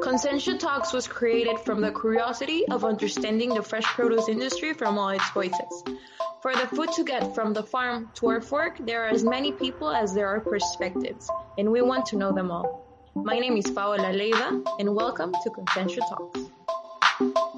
Consentia Talks was created from the curiosity of understanding the fresh produce industry from all its voices. For the food to get from the farm to our fork, there are as many people as there are perspectives, and we want to know them all. My name is Paola Leiva, and welcome to Consentia Talks.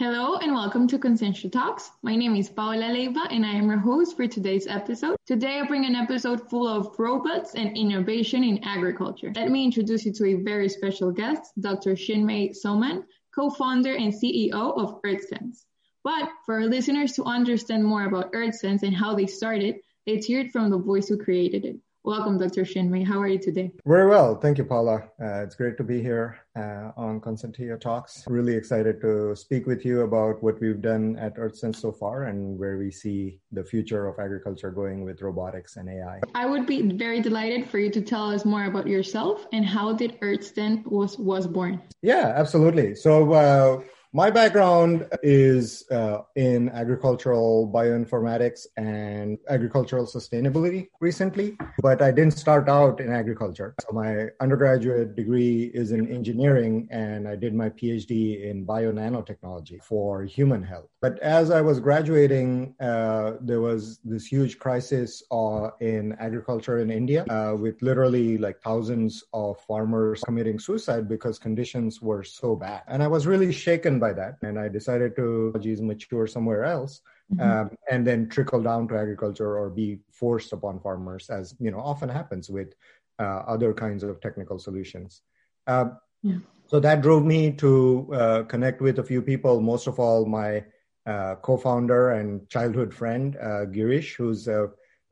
Hello and welcome to Consentia Talks. My name is Paola Leiva and I am your host for today's episode. Today I bring an episode full of robots and innovation in agriculture. Let me introduce you to a very special guest, Dr. Chinmay Soman, co-founder and CEO of EarthSense. But for our listeners to understand more about EarthSense and how they started, let's hear it from the voice who created it. Welcome, Dr. Chinmay. How are you today? Very well. Thank you, Paula. Uh, it's great to be here uh, on Consentia Talks. Really excited to speak with you about what we've done at EarthSense so far and where we see the future of agriculture going with robotics and AI. I would be very delighted for you to tell us more about yourself and how did EarthSense was, was born? Yeah, absolutely. So uh, my background is uh, in agricultural bioinformatics and agricultural sustainability recently, but I didn't start out in agriculture. So my undergraduate degree is in engineering, and I did my PhD in bio nanotechnology for human health. But as I was graduating, uh, there was this huge crisis uh, in agriculture in India, uh, with literally like thousands of farmers committing suicide because conditions were so bad. And I was really shaken by that. And I decided to mature somewhere else. Mm-hmm. Um, and then trickle down to agriculture or be forced upon farmers, as you know often happens with uh, other kinds of technical solutions. Uh, yeah. So that drove me to uh, connect with a few people. Most of all, my uh, co-founder and childhood friend uh, Girish, who's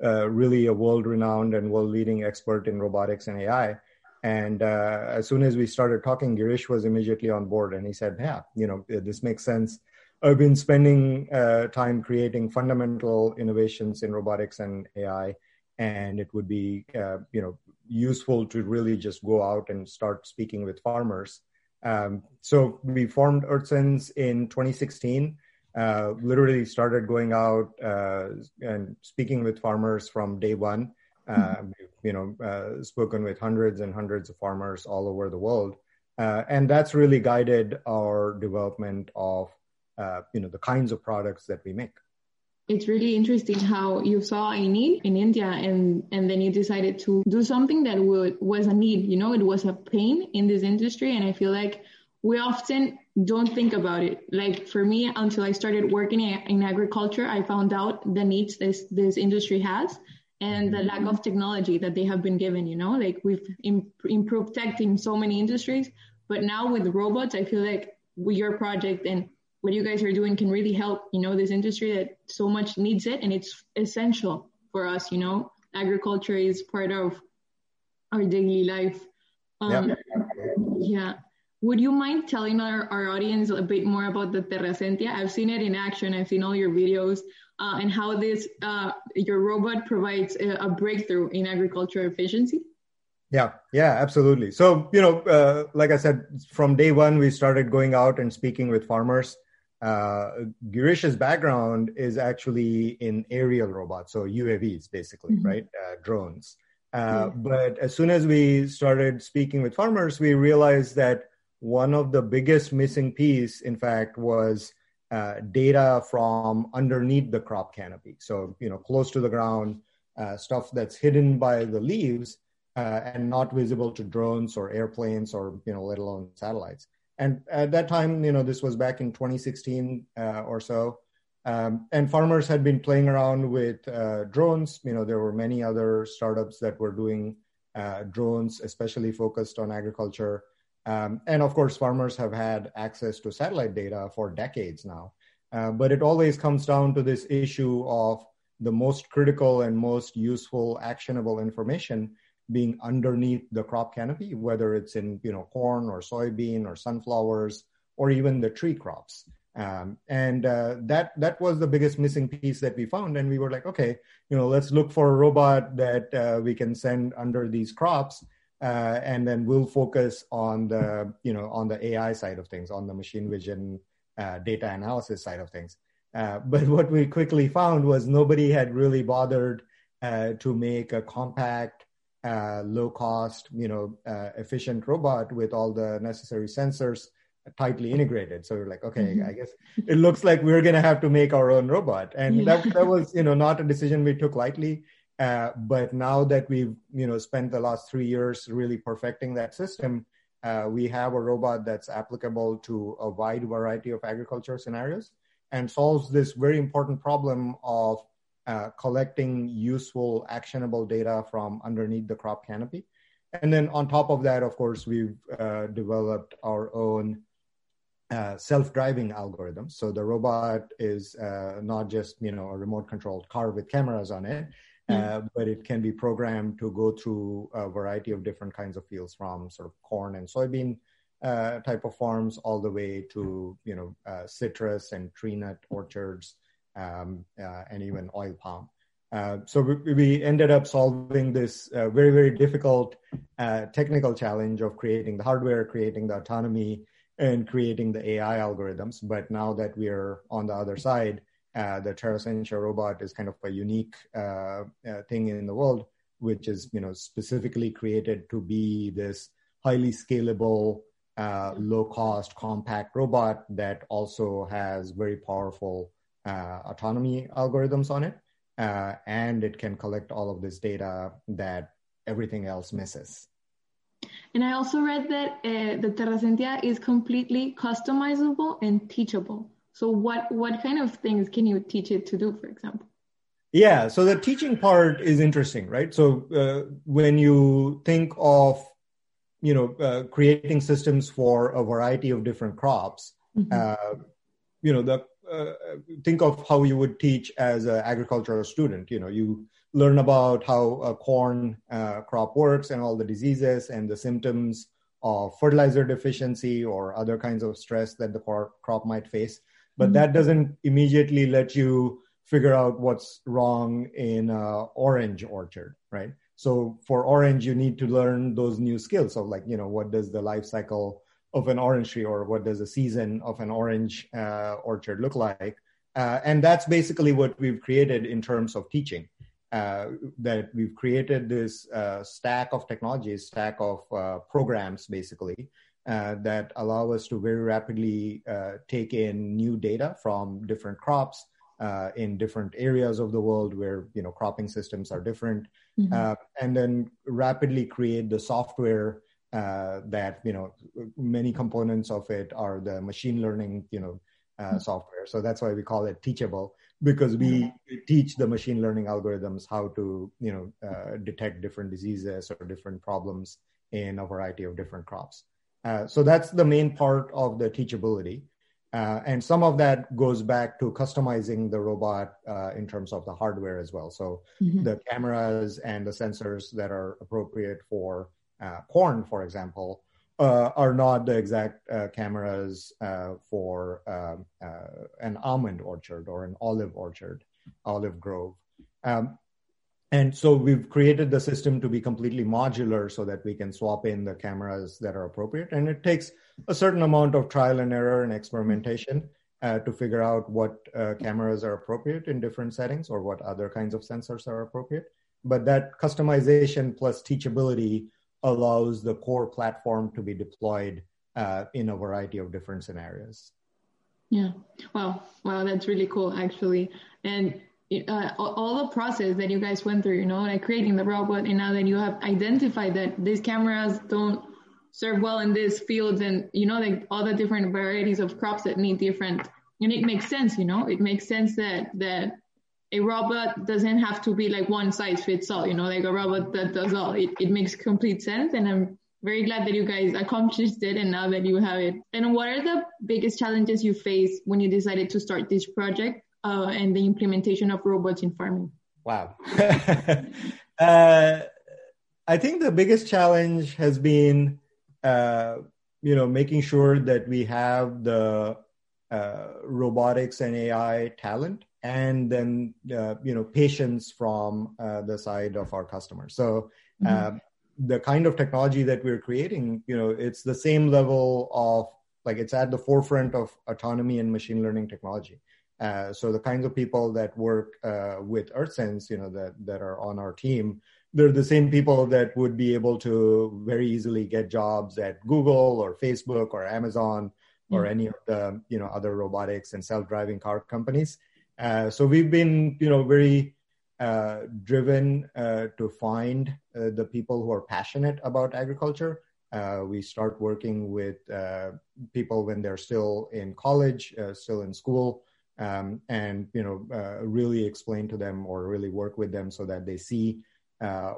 really a world-renowned and world-leading expert in robotics and AI. And uh, as soon as we started talking, Girish was immediately on board and he said, Yeah, you know, this makes sense. I've been spending uh, time creating fundamental innovations in robotics and AI, and it would be, uh, you know, useful to really just go out and start speaking with farmers. Um, so we formed EarthSense in 2016. Uh, literally started going out uh, and speaking with farmers from day one. Uh, you know, uh, spoken with hundreds and hundreds of farmers all over the world, uh, and that's really guided our development of, you know, the kinds of products that we make. It's really interesting how you saw a need in India and, and then you decided to do something that would, was a need. You know, it was a pain in this industry, and I feel like we often don't think about it. Like for me, until I started working in agriculture, I found out the needs this this industry has and the lack of technology that they have been given you know like we've Im- improved tech in so many industries but now with robots i feel like your project and what you guys are doing can really help you know this industry that so much needs it and it's essential for us you know? Agriculture is part of our daily life. Um, yep. yeah would you mind telling our, our audience a bit more about the Terrasentia? I've seen it in action. I've seen all your videos uh, and how this uh, your robot provides a, a, breakthrough in agriculture efficiency. Yeah, yeah, absolutely. So you know, uh, like I said, from day one we started going out and speaking with farmers. Uh, Girish's background is actually in aerial robots, so UAVs, basically, mm-hmm. right? Uh, drones. Uh, but as soon as we started speaking with farmers, we realized that one of the biggest missing piece, in fact, was uh, data from underneath the crop canopy. So, you know, close to the ground, uh, stuff that's hidden by the leaves uh, and not visible to drones or airplanes or, you know, let alone satellites. And at that time, you know, this was back in 2016 uh, or so. Um, and farmers had been playing around with uh, drones. You know, there were many other startups that were doing uh, drones, especially focused on agriculture. Um, and of course, farmers have had access to satellite data for decades now. Uh, but it always comes down to this issue of the most critical and most useful, actionable information being underneath the crop canopy, whether it's in you know corn or soybean or sunflowers or even the tree crops. Um, and uh, that that was the biggest missing piece that we found. And we were like, okay, you know, let's look for a robot that uh, we can send under these crops uh, and then we'll focus on the you know on the AI side of things, on the machine vision uh, data analysis side of things. Uh, but what we quickly found was nobody had really bothered uh, to make a compact, uh, low cost, you know, uh, efficient robot with all the necessary sensors tightly integrated. So we're like, okay, mm-hmm. I guess it looks like we're going to have to make our own robot. And yeah. that, that was, you know, not a decision we took lightly. Uh, but now that we've, you know, spent the last three years really perfecting that system, uh, we have a robot that's applicable to a wide variety of agriculture scenarios and solves this very important problem of uh, collecting useful, actionable data from underneath the crop canopy. And then on top of that, of course, we've uh, developed our own uh, self-driving algorithms. So the robot is uh, not just you know a remote-controlled car with cameras on it, mm. but it can be programmed to go through a variety of different kinds of fields, from sort of corn and soybean uh, type of farms all the way to you know uh, citrus and tree nut orchards um, and even oil palm. Uh, so we, we, ended up solving this uh, very, very difficult uh, technical challenge of creating the hardware, creating the autonomy, and creating the AI algorithms. But now that we're on the other side, uh, the TerraSentia robot is kind of a unique uh, uh, thing in the world, which is you know specifically created to be this highly scalable, uh, low cost, compact robot that also has very powerful uh, autonomy algorithms on it, and it can collect all of this data that everything else misses. And I also read that the TerraSentia is completely customizable and teachable. So what what kind of things can you teach it to do, for example? Yeah, so the teaching part is interesting, right? So uh, when you think of you know uh, creating systems for a variety of different crops, mm-hmm. Uh, you know the uh, think of how you would teach as an agricultural student. You know, you learn about how a corn uh, crop works and all the diseases and the symptoms of fertilizer deficiency or other kinds of stress that the crop might face. But mm-hmm. that doesn't immediately let you figure out what's wrong in a orange orchard, right? So for orange, you need to learn those new skills of like, you know, what does the life cycle of an orange tree or what does a season of an orange uh, orchard look like? Uh, and that's basically what we've created in terms of teaching uh, that we've created this uh, stack of technologies, stack of uh, programs, basically, uh, that allow us to very rapidly uh, take in new data from different crops uh, in different areas of the world where you know cropping systems are different, mm-hmm. and then rapidly create the software that you know many components of it are the machine learning you know mm-hmm. software. So that's why we call it teachable because we mm-hmm. teach the machine learning algorithms how to you know uh, detect different diseases or different problems in a variety of different crops uh, so that's the main part of the teachability uh, and some of that goes back to customizing the robot uh, in terms of the hardware as well so mm-hmm. the cameras and the sensors that are appropriate for uh, corn for example uh, are not the exact uh, cameras uh, for um, uh, an almond orchard or an olive orchard, olive grove. Um, and so we've created the system to be completely modular so that we can swap in the cameras that are appropriate. And it takes a certain amount of trial and error and experimentation uh, to figure out what uh, cameras are appropriate in different settings or what other kinds of sensors are appropriate. But that customization plus teachability allows the core platform to be deployed uh, in a variety of different scenarios. Yeah. Wow. Wow. That's really cool, actually. And uh, all the process that you guys went through, you know, like creating the robot, and now that you have identified that these cameras don't serve well in these fields, and you know, like all the different varieties of crops that need different, and it makes sense, you know, it makes sense that that a robot doesn't have to be like one size fits all, you know, like a robot that does all. It, it makes complete sense. And I'm very glad that you guys accomplished it and now that you have it. And what are the biggest challenges you face when you decided to start this project uh, and the implementation of robots in farming? Wow. uh, I think the biggest challenge has been, uh, you know, making sure that we have the uh, robotics and AI talent and then uh, you know patience from uh, the side of our customers so mm-hmm. the kind of technology that we're creating you know it's the same level of like it's at the forefront of autonomy and machine learning technology uh, so the kinds of people that work uh, with earthsense you know that that are on our team they're the same people that would be able to very easily get jobs at Google or Facebook or Amazon or mm-hmm. any of the you know other robotics and self-driving car companies. Uh, so we've been you know very uh, driven uh, to find uh, the people who are passionate about agriculture. Uh, we start working with uh, people when they're still in college, still in school, um, and you know really explain to them or really work with them so that they see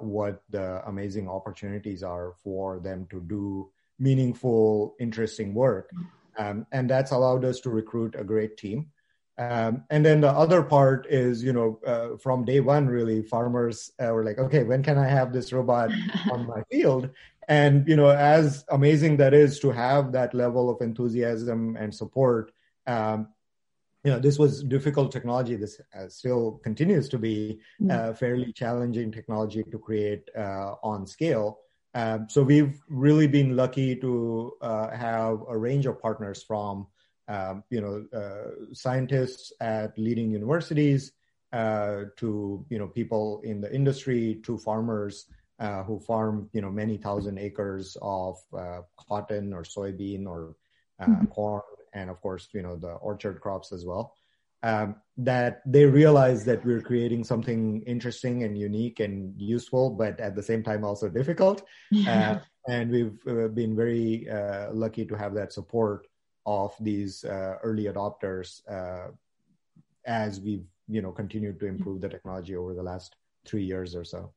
what the amazing opportunities are for them to do meaningful, interesting work. Um, and that's allowed us to recruit a great team. Um, and then the other part is, you know, uh, from day one, really, farmers uh, were like, okay, when can I have this robot on my field? And, you know, as amazing that is to have that level of enthusiasm and support, um, you know, this was difficult technology. This uh, still continues to be mm. uh, fairly challenging technology to create uh, on scale. Um, so we've really been lucky to uh, have a range of partners from, um, you know, uh, scientists at leading universities uh, to, you know, people in the industry to farmers uh, who farm, you know, many thousand acres of uh, cotton or soybean or uh, mm-hmm. corn, and of course, you know, the orchard crops as well um, that they realize that we're creating something interesting and unique and useful, but at the same time also difficult. Yeah. Uh, and we've uh, been very uh, lucky to have that support of these uh, early adopters uh, as we've you know continued to improve the technology over the last three years or so.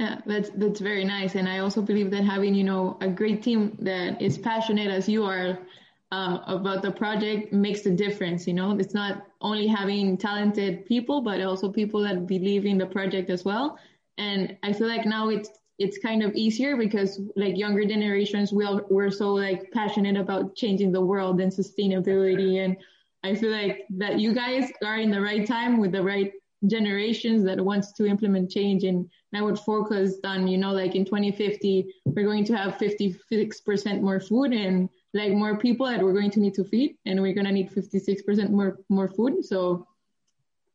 Yeah, that's that's very nice, and I also believe that having you know a great team that is passionate as you are uh, about the project makes a difference. You know, it's not only having talented people, but also people that believe in the project as well. And I feel like now it's it's kind of easier because like younger generations we all, we're so like passionate about changing the world and sustainability and I feel like that you guys are in the right time with the right generations that wants to implement change and now would FORCA has done, you know, like in 2050, we're going to have 56% more food and like more people that we're going to need to feed, and we're gonna need 56% more more food. So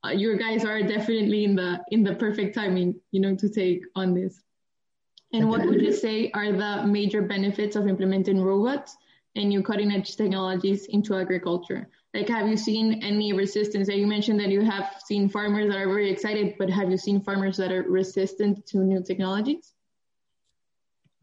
uh, your guys are definitely in the in the perfect timing, you know, to take on this. And what would you say are the major benefits of implementing robots and new cutting edge technologies into agriculture? Like, have you seen any resistance? You mentioned that you have seen farmers that are very excited, but have you seen farmers that are resistant to new technologies?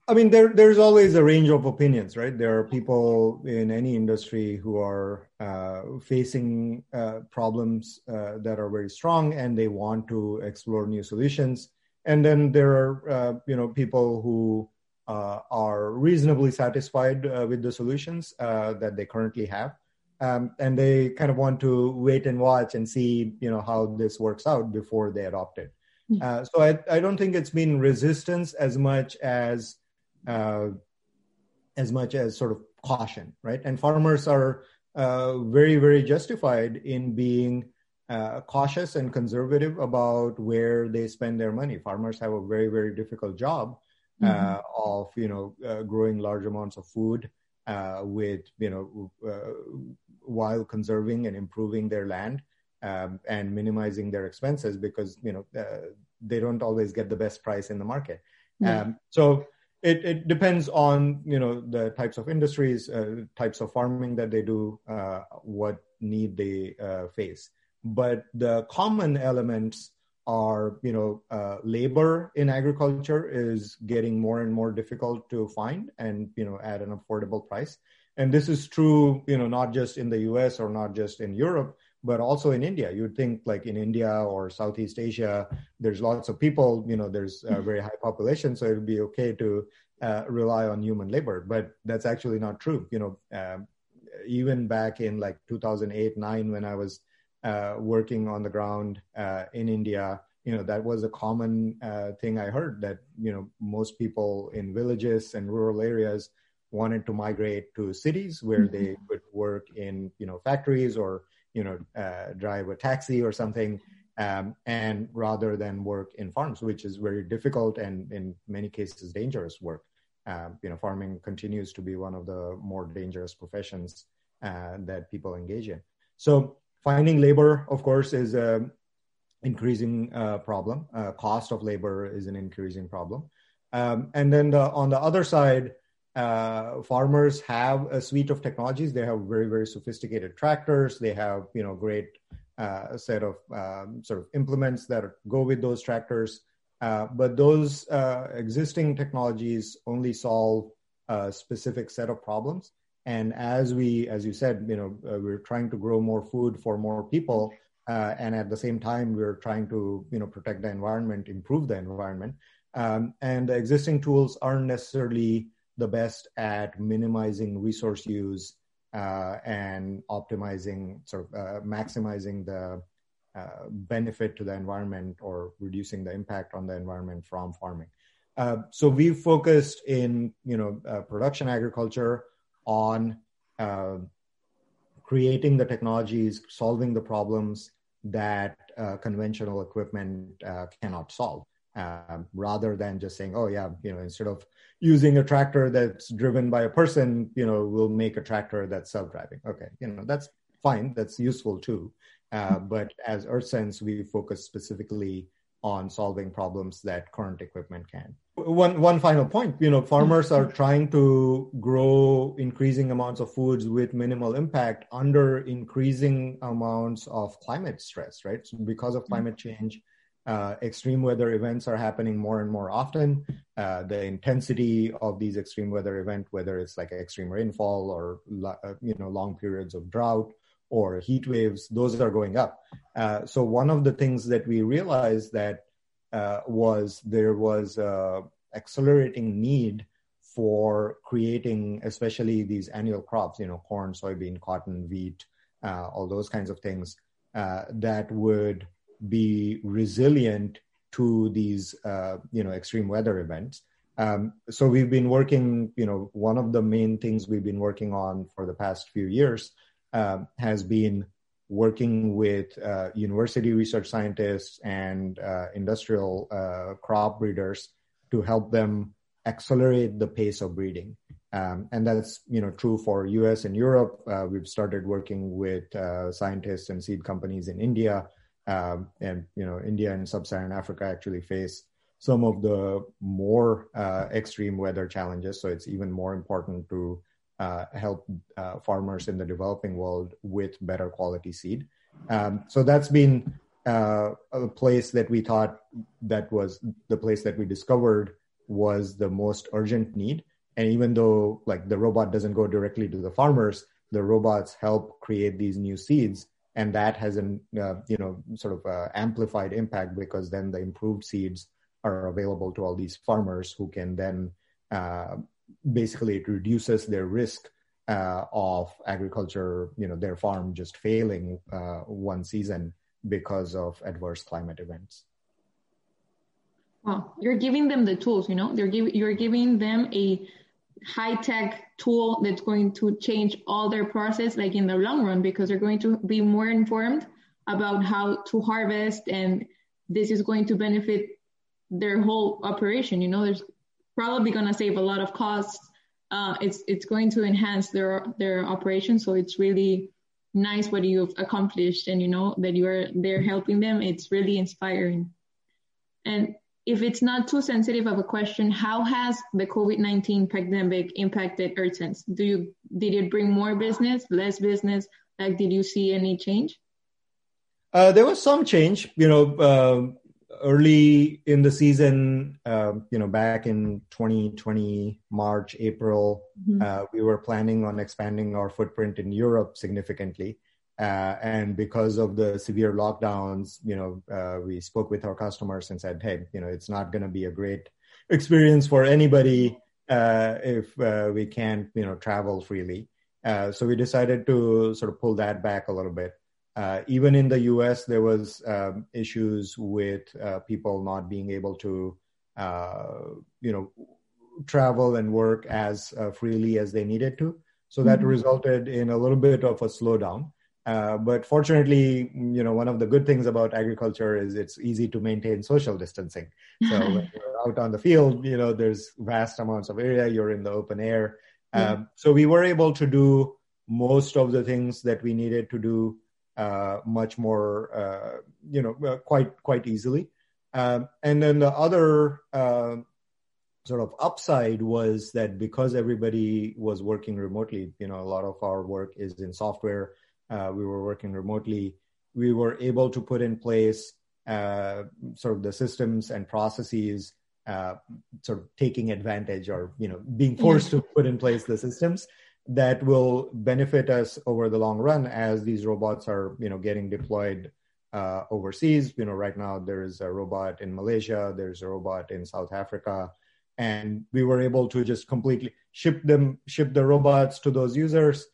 I mean, there there's always a range of opinions, right? There are people in any industry who are uh, facing uh, problems uh, that are very strong, and they want to explore new solutions. And then there are, uh, you know, people who uh, are reasonably satisfied uh, with the solutions that they currently have, um, and they kind of want to wait and watch and see, you know, how this works out before they adopt it. Hmm. so I, I don't think it's been resistance as much as uh, as much as sort of caution, right? And farmers are uh, very, very justified in being uh, cautious and conservative about where they spend their money. Farmers have a very, very difficult job uh, mm-hmm. of, you know, uh, growing large amounts of food uh, with, you know, while conserving and improving their land um, and minimizing their expenses because, you know, they don't always get the best price in the market. Mm-hmm. Um, so it, it depends on you know the types of industries, uh, types of farming that they do, uh, what need they uh, face. But the common elements are you know uh, labor in agriculture is getting more and more difficult to find and you know at an affordable price. And this is true you know not just in the U.S. or not just in Europe, but also in India. You'd think like in India or Southeast Asia, there's lots of people, you know, there's a very high population, so it would be okay to uh, rely on human labor. But that's actually not true. You know, um, even back in like 2008, nine, when I was uh, working on the ground uh, in India, you know, that was a common uh, thing I heard that, you know, most people in villages and rural areas wanted to migrate to cities where mm-hmm. they could work in, you know, factories or you know uh, drive a taxi or something um, and rather than work in farms which is very difficult and in many cases dangerous work um, you know farming continues to be one of the more dangerous professions uh, that people engage in so finding labor of course is a increasing uh, problem. Uh, cost of labor is an increasing problem. Um, and then the, on the other side, uh, farmers have a suite of technologies. They have very, very sophisticated tractors. They have, you know, great uh, set of um, sort of implements that go with those tractors. Uh, but those uh, existing technologies only solve a specific set of problems. And as we, as you said, you know, uh, we're trying to grow more food for more people, uh, and at the same time, we're trying to, you know, protect the environment, improve the environment. Um, and the existing tools aren't necessarily the best at minimizing resource use uh, and optimizing, sort of uh, maximizing the uh, benefit to the environment or reducing the impact on the environment from farming. Uh, so we've focused in, you know, uh, production agriculture on uh, creating the technologies, solving the problems that conventional equipment cannot solve. Um, rather than just saying, "Oh yeah, you know," instead of using a tractor that's driven by a person, you know, we'll make a tractor that's self-driving. Okay, you know, that's fine. That's useful too. Uh, but as EarthSense, we focus specifically on solving problems that current equipment can. One one final point, you know, farmers are trying to grow increasing amounts of foods with minimal impact under increasing amounts of climate stress, right? So because of climate change, uh, extreme weather events are happening more and more often. Uh, the intensity of these extreme weather events, whether it's like extreme rainfall or uh, you know long periods of drought or heat waves, those are going up. Uh, so one of the things that we realized that uh, was there was a accelerating need for creating, especially these annual crops, you know, corn, soybean, cotton, wheat, all those kinds of things that would be resilient to these, uh, you know, extreme weather events. Um, so we've been working, you know, one of the main things we've been working on for the past few years um, has been working with uh, university research scientists and uh, industrial uh, crop breeders to help them accelerate the pace of breeding. Um, and that's you know true for U.S. and Europe. Uh, we've started working with uh, scientists and seed companies in India, um, and you know India and Sub-Saharan Africa actually face some of the more uh, extreme weather challenges. So it's even more important to uh, help uh, farmers in the developing world with better quality seed. Um, so that's been uh, a place that we thought that was the place that we discovered was the most urgent need. And even though like the robot doesn't go directly to the farmers, the robots help create these new seeds, and that has an uh, you know sort of uh, amplified impact because then the improved seeds are available to all these farmers who can then uh, basically it reduces their risk uh, of agriculture, you know, their farm just failing uh, one season because of adverse climate events. Well, you're giving them the tools, you know, they're giving you're giving them a high tech tool that's going to change all their process, like in the long run, because they're going to be more informed about how to harvest, and this is going to benefit their whole operation. You know, there's probably going to save a lot of costs. Uh, it's it's going to enhance their their operation. So it's really nice what you've accomplished, and you know that you are there helping them. It's really inspiring. And if it's not too sensitive of a question, how has the COVID nineteen pandemic impacted EarthSense? Do you did it bring more business, less business? Like, did you see any change? Uh, there was some change. You know, um, early in the season, uh, you know, back in 2020, March, April, mm-hmm. uh, we were planning on expanding our footprint in Europe significantly. Uh, and because of the severe lockdowns, you know, uh, we spoke with our customers and said, hey, you know, it's not going to be a great experience for anybody uh, if uh, we can't, you know, travel freely. so we decided to sort of pull that back a little bit. Uh, even in the US, there was um, issues with uh, people not being able to, uh, you know, travel and work as uh, freely as they needed to. So that mm-hmm. resulted in a little bit of a slowdown. Uh, but fortunately, you know, one of the good things about agriculture is it's easy to maintain social distancing. So when you're out on the field, you know, there's vast amounts of area. You're in the open air. Um, so we were able to do most of the things that we needed to do uh, much more, uh, you know, uh, quite quite easily. Um, and then the other uh, sort of upside was that because everybody was working remotely, you know, a lot of our work is in software. Uh, we were working remotely. We were able to put in place uh, sort of the systems and processes, sort of taking advantage or you know being forced to put in place the systems that will benefit us over the long run as these robots are you know getting deployed uh, overseas you know right now there is a robot in malaysia there's a robot in south africa and we were able to just completely ship them ship the robots to those users uh,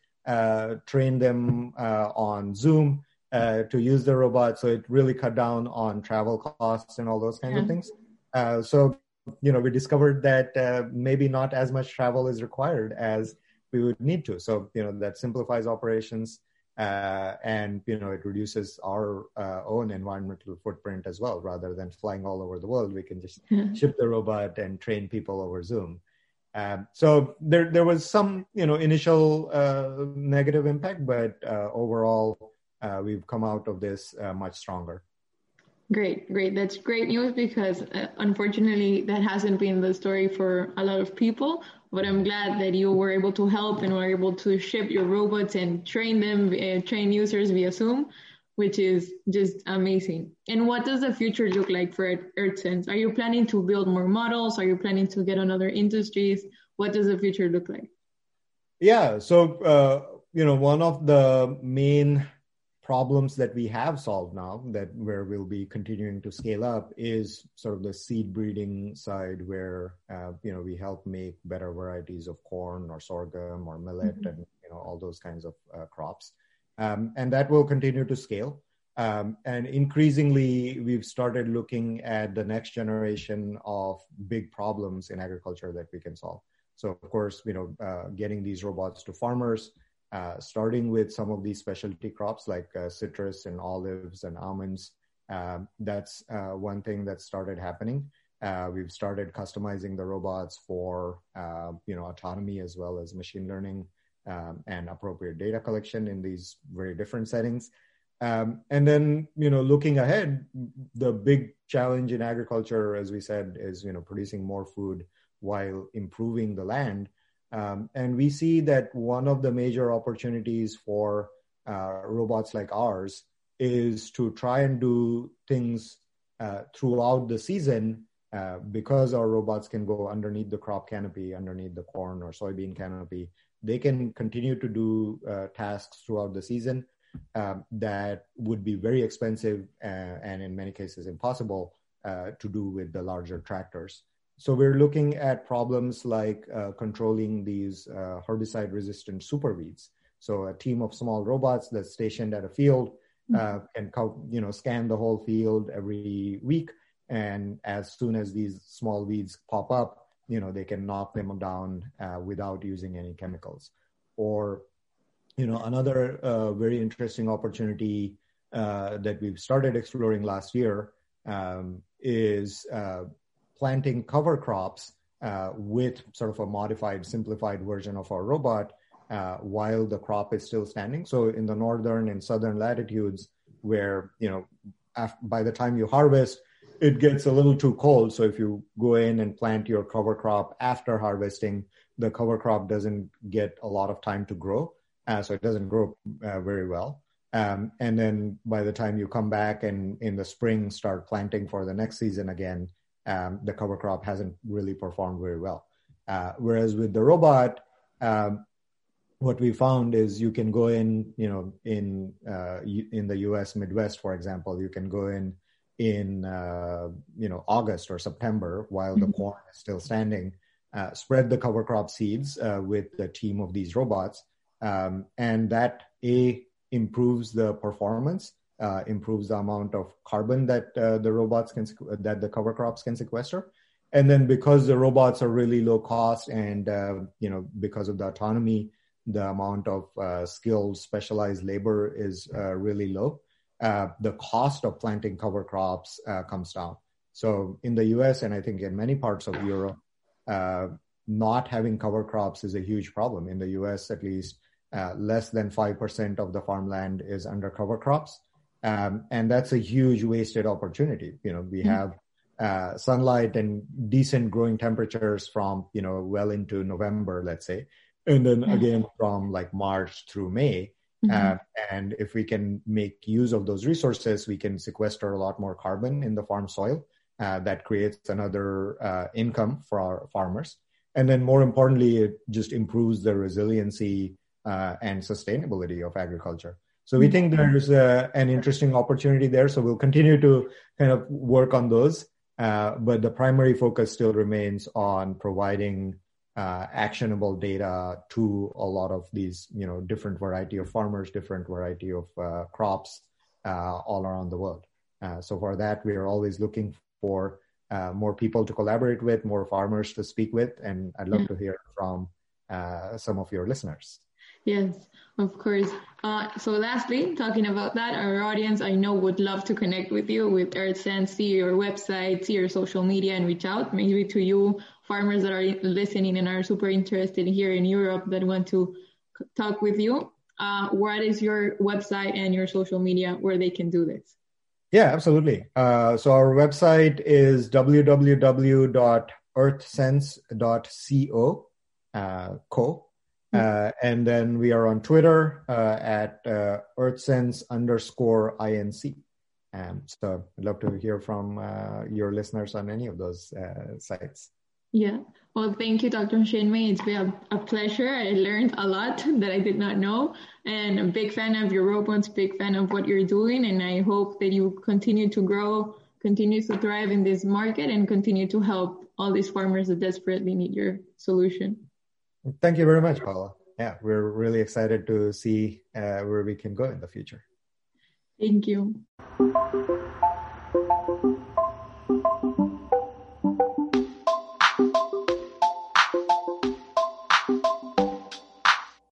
train them uh, on zoom uh, to use the robot so it really cut down on travel costs and all those kinds yeah. of things uh, so you know we discovered that uh, maybe not as much travel is required as we would need to. So, you know, that simplifies operations uh, and, you know, it reduces our uh, own environmental footprint as well. Rather than flying all over the world, we can just mm-hmm. ship the robot and train people over Zoom. Um, so there, there was some, you know, initial uh, negative impact, but uh, overall, uh, we've come out of this uh, much stronger. Great, great. That's great news because uh, unfortunately that hasn't been the story for a lot of people. But I'm glad that you were able to help and were able to ship your robots and train them, uh, train users via Zoom, which is just amazing. And what does the future look like for EarthSense? Are you planning to build more models? Are you planning to get on other industries? What does the future look like? Yeah, so uh, you know, one of the main problems that we have solved now that where we'll be continuing to scale up is sort of the seed breeding side where uh, you know we help make better varieties of corn or sorghum or millet mm-hmm. and you know all those kinds of uh, crops um, and that will continue to scale um, and increasingly we've started looking at the next generation of big problems in agriculture that we can solve so of course you know uh, getting these robots to farmers uh, starting with some of these specialty crops like uh, citrus and olives and almonds. Um, that's uh, one thing that started happening. Uh, we've started customizing the robots for uh, you know autonomy as well as machine learning um, and appropriate data collection in these very different settings. Um, and then you know looking ahead, the big challenge in agriculture, as we said, is you know producing more food while improving the land. Um, and we see that one of the major opportunities for uh, robots like ours is to try and do things uh, throughout the season uh, because our robots can go underneath the crop canopy, underneath the corn or soybean canopy. They can continue to do uh, tasks throughout the season um, that would be very expensive uh, and in many cases impossible uh, to do with the larger tractors. So we're looking at problems like uh, controlling these uh, herbicide-resistant superweeds. So a team of small robots that's stationed at a field hmm. uh, can you know scan the whole field every week, and as soon as these small weeds pop up, you know they can knock them down uh, without using any chemicals. Or you know another uh, very interesting opportunity uh, that we've started exploring last year um, is planting cover crops uh, with sort of a modified, simplified version of our robot uh, while the crop is still standing. So in the northern and southern latitudes, where you know by the time you harvest, it gets a little too cold. So if you go in and plant your cover crop after harvesting, the cover crop doesn't get a lot of time to grow, uh, so it doesn't grow uh, very well. Um, and then by the time you come back and in the spring start planting for the next season again, um, the cover crop hasn't really performed very well. Uh, whereas with the robot, um, what we found is you can go in, you know, in uh, in the U.S. Midwest, for example, you can go in in uh, you know August or September while the mm-hmm. corn is still standing, uh, spread the cover crop seeds uh, with the team of these robots, um, and that a improves the performance uh, improves the amount of carbon that uh, the robots can that the cover crops can sequester. And then because the robots are really low cost and uh, you know because of the autonomy the amount of uh, skilled specialized labor is uh, really low uh, the cost of planting cover crops comes down so in the us and i think in many parts of europe not having cover crops is a huge problem in the us at least uh, less than 5% of the farmland is under cover crops. Um, and that's a huge wasted opportunity. You know, we mm-hmm. have uh, sunlight and decent growing temperatures from, you know, well into November, let's say. And then mm-hmm. again from like March through May. Mm-hmm. Uh, and if we can make use of those resources, we can sequester a lot more carbon in the farm soil. Uh, that creates another uh, income for our farmers. And then more importantly, it just improves the resiliency uh, and sustainability of agriculture. So we think there's uh, an interesting opportunity there. So we'll continue to kind of work on those. Uh, but the primary focus still remains on providing uh, actionable data to a lot of these, you know, different variety of farmers, different variety of uh, crops uh, all around the world. Uh, so for that, we are always looking for more people to collaborate with, more farmers to speak with, and I'd love mm. to hear from some of your listeners. Yes, of course. Uh, so lastly, talking about that, our audience I know would love to connect with you with EarthSense, see your website, see your social media and reach out maybe to you farmers that are listening and are super interested here in Europe that want to talk with you. Uh, what is your website and your social media where they can do this? Yeah, absolutely. Uh, so our website is www.earthsense.co, uh, co uh, and then we are on Twitter uh, at uh, EarthSense underscore INC. Um, so I'd love to hear from uh, your listeners on any of those uh, sites. Yeah. Well, thank you, Dr. Chinmay. It's been a, a, pleasure. I learned a lot that I did not know. And I'm a big fan of your robots, big fan of what you're doing. And I hope that you continue to grow, continue to thrive in this market, and continue to help all these farmers that desperately need your solution. Thank you very much, Paula. Yeah, we're really excited to see uh, where we can go in the future. Thank you.